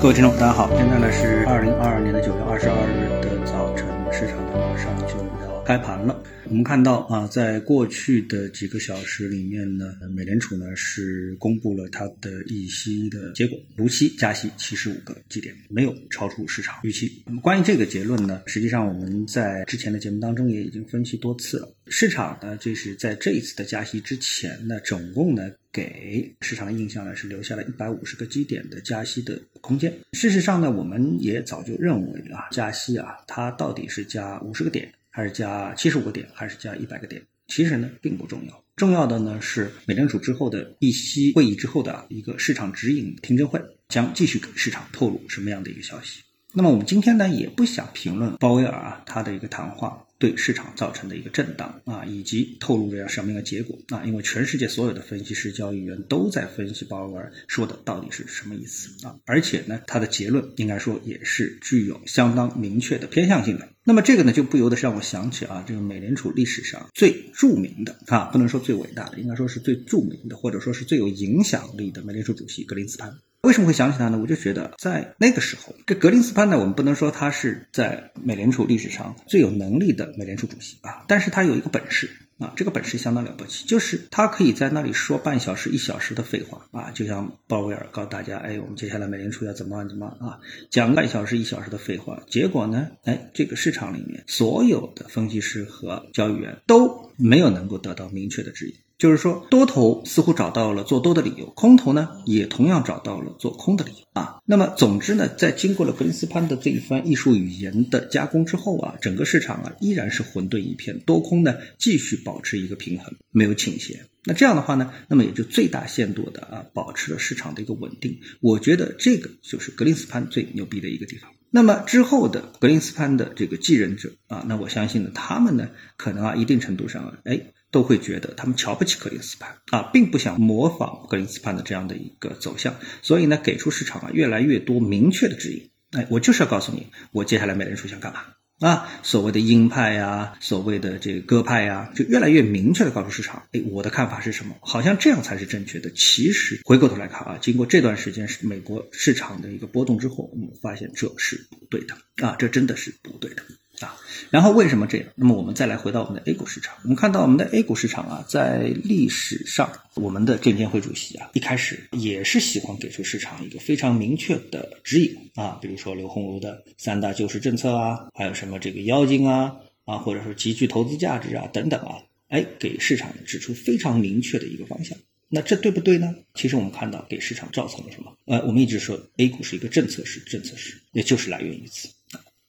各位听众，大家好，现在呢是二零二二年的九月二十二日的早晨，市场呢马上就要开盘了。我们看到啊，在过去的几个小时里面呢，美联储呢是公布了它的议息的结果，如期加息七十五个基点，没有超出市场预期。那么关于这个结论呢，实际上我们在之前的节目当中也已经分析多次了。市场呢，就是在这一次的加息之前呢，总共呢给市场的印象呢是留下了一百五十个基点的加息的空间。事实上呢，我们也早就认为啊，加息啊，它到底是加五十个点。还是加七十五个点，还是加一百个点？其实呢，并不重要。重要的呢是美联储之后的议息会议之后的一个市场指引听证会，将继续给市场透露什么样的一个消息。那么我们今天呢，也不想评论鲍威尔啊他的一个谈话对市场造成的一个震荡啊，以及透露了什么样的结果啊？因为全世界所有的分析师、交易员都在分析鲍威尔说的到底是什么意思啊？而且呢，他的结论应该说也是具有相当明确的偏向性的。那么这个呢，就不由得让我想起啊，这个美联储历史上最著名的啊，不能说最伟大的，应该说是最著名的，或者说是最有影响力的美联储主席格林斯潘。为什么会想起他呢？我就觉得在那个时候，这格林斯潘呢，我们不能说他是在美联储历史上最有能力的美联储主席啊，但是他有一个本事。啊，这个本事相当了不起，就是他可以在那里说半小时、一小时的废话啊，就像鲍威尔告诉大家，哎，我们接下来美联储要怎么怎么啊，讲半小时、一小时的废话，结果呢，哎，这个市场里面所有的分析师和交易员都没有能够得到明确的指引。就是说，多头似乎找到了做多的理由，空头呢也同样找到了做空的理由啊。那么，总之呢，在经过了格林斯潘的这一番艺术语言的加工之后啊，整个市场啊依然是混沌一片，多空呢继续保持一个平衡，没有倾斜。那这样的话呢，那么也就最大限度的啊保持了市场的一个稳定。我觉得这个就是格林斯潘最牛逼的一个地方。那么之后的格林斯潘的这个继任者啊，那我相信呢，他们呢可能啊一定程度上啊，哎。都会觉得他们瞧不起格林斯潘啊，并不想模仿格林斯潘的这样的一个走向，所以呢，给出市场啊越来越多明确的指引。哎，我就是要告诉你，我接下来美联储想干嘛啊？所谓的鹰派呀，所谓的这个鸽派呀，就越来越明确的告诉市场，哎，我的看法是什么？好像这样才是正确的。其实回过头来看啊，经过这段时间是美国市场的一个波动之后，我们发现这是不对的啊，这真的是不对的。啊，然后为什么这样？那么我们再来回到我们的 A 股市场，我们看到我们的 A 股市场啊，在历史上，我们的证监会主席啊，一开始也是喜欢给出市场一个非常明确的指引啊，比如说刘鸿儒的三大救市政策啊，还有什么这个妖精啊啊，或者说极具投资价值啊等等啊，哎，给市场指出非常明确的一个方向。那这对不对呢？其实我们看到给市场造成了什么？呃，我们一直说 A 股是一个政策市，政策市，也就是来源于此。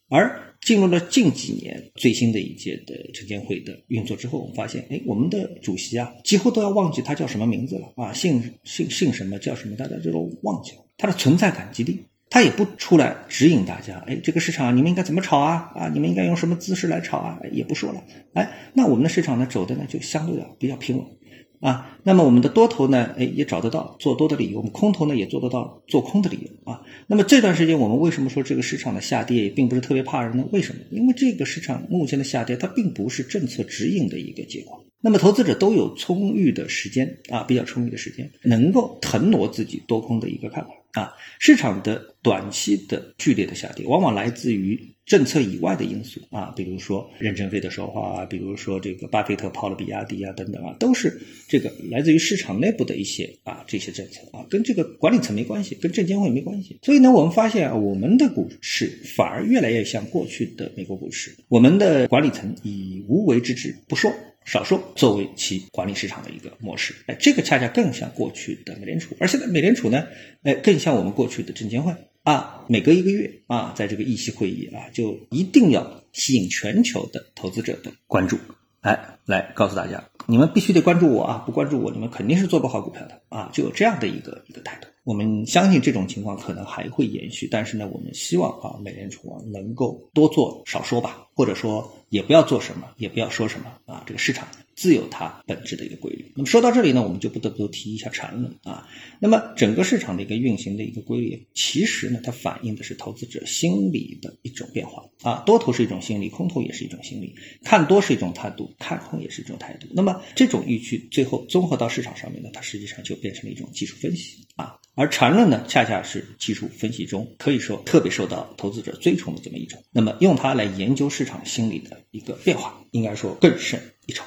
而进入了近几年最新的一届的证监会的运作之后，我们发现，哎，我们的主席啊，几乎都要忘记他叫什么名字了啊，姓姓姓什么叫什么，大家就都忘记了，他的存在感极低，他也不出来指引大家，哎，这个市场你们应该怎么炒啊？啊，你们应该用什么姿势来炒啊？也不说了，哎，那我们的市场呢，走的呢就相对的比较平稳。啊，那么我们的多头呢，哎，也找得到做多的理由；我们空头呢，也做得到做空的理由啊。那么这段时间，我们为什么说这个市场的下跌也并不是特别怕人呢？为什么？因为这个市场目前的下跌，它并不是政策指引的一个结果。那么投资者都有充裕的时间啊，比较充裕的时间，能够腾挪自己多空的一个看法啊。市场的短期的剧烈的下跌，往往来自于。政策以外的因素啊，比如说任正非的说话啊，比如说这个巴菲特抛了比亚迪啊，等等啊，都是这个来自于市场内部的一些啊这些政策啊，跟这个管理层没关系，跟证监会没关系。所以呢，我们发现啊，我们的股市反而越来越像过去的美国股市，我们的管理层以无为之治不说。少数作为其管理市场的一个模式，哎，这个恰恰更像过去的美联储，而现在美联储呢，哎，更像我们过去的证监会。啊，每隔一个月啊，在这个议息会议啊，就一定要吸引全球的投资者的关注，哎，来告诉大家，你们必须得关注我啊，不关注我，你们肯定是做不好股票的。啊，就有这样的一个一个态度。我们相信这种情况可能还会延续，但是呢，我们希望啊，美联储啊能够多做少说吧，或者说也不要做什么，也不要说什么啊，这个市场自有它本质的一个规律。那么说到这里呢，我们就不得不提一下缠论啊。那么整个市场的一个运行的一个规律，其实呢，它反映的是投资者心理的一种变化啊。多头是一种心理，空头也是一种心理，看多是一种态度，看空也是一种态度。那么这种预期最后综合到市场上面呢，它实际上就变成了一种技术分析啊。而缠论呢，恰恰是技术分析中可以说特别受到投资者追崇的这么一种。那么用它来研究市场心理的一个变化，应该说更胜一筹。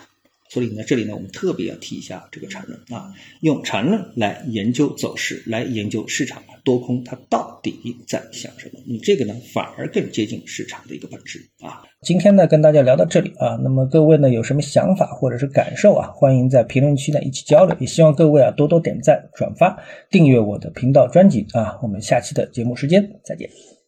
所以呢，这里呢，我们特别要提一下这个缠论啊，用缠论来研究走势，来研究市场多空它到底在想什么。你这个呢，反而更接近市场的一个本质啊。今天呢，跟大家聊到这里啊，那么各位呢，有什么想法或者是感受啊，欢迎在评论区呢一起交流。也希望各位啊多多点赞、转发、订阅我的频道专辑啊。我们下期的节目时间再见。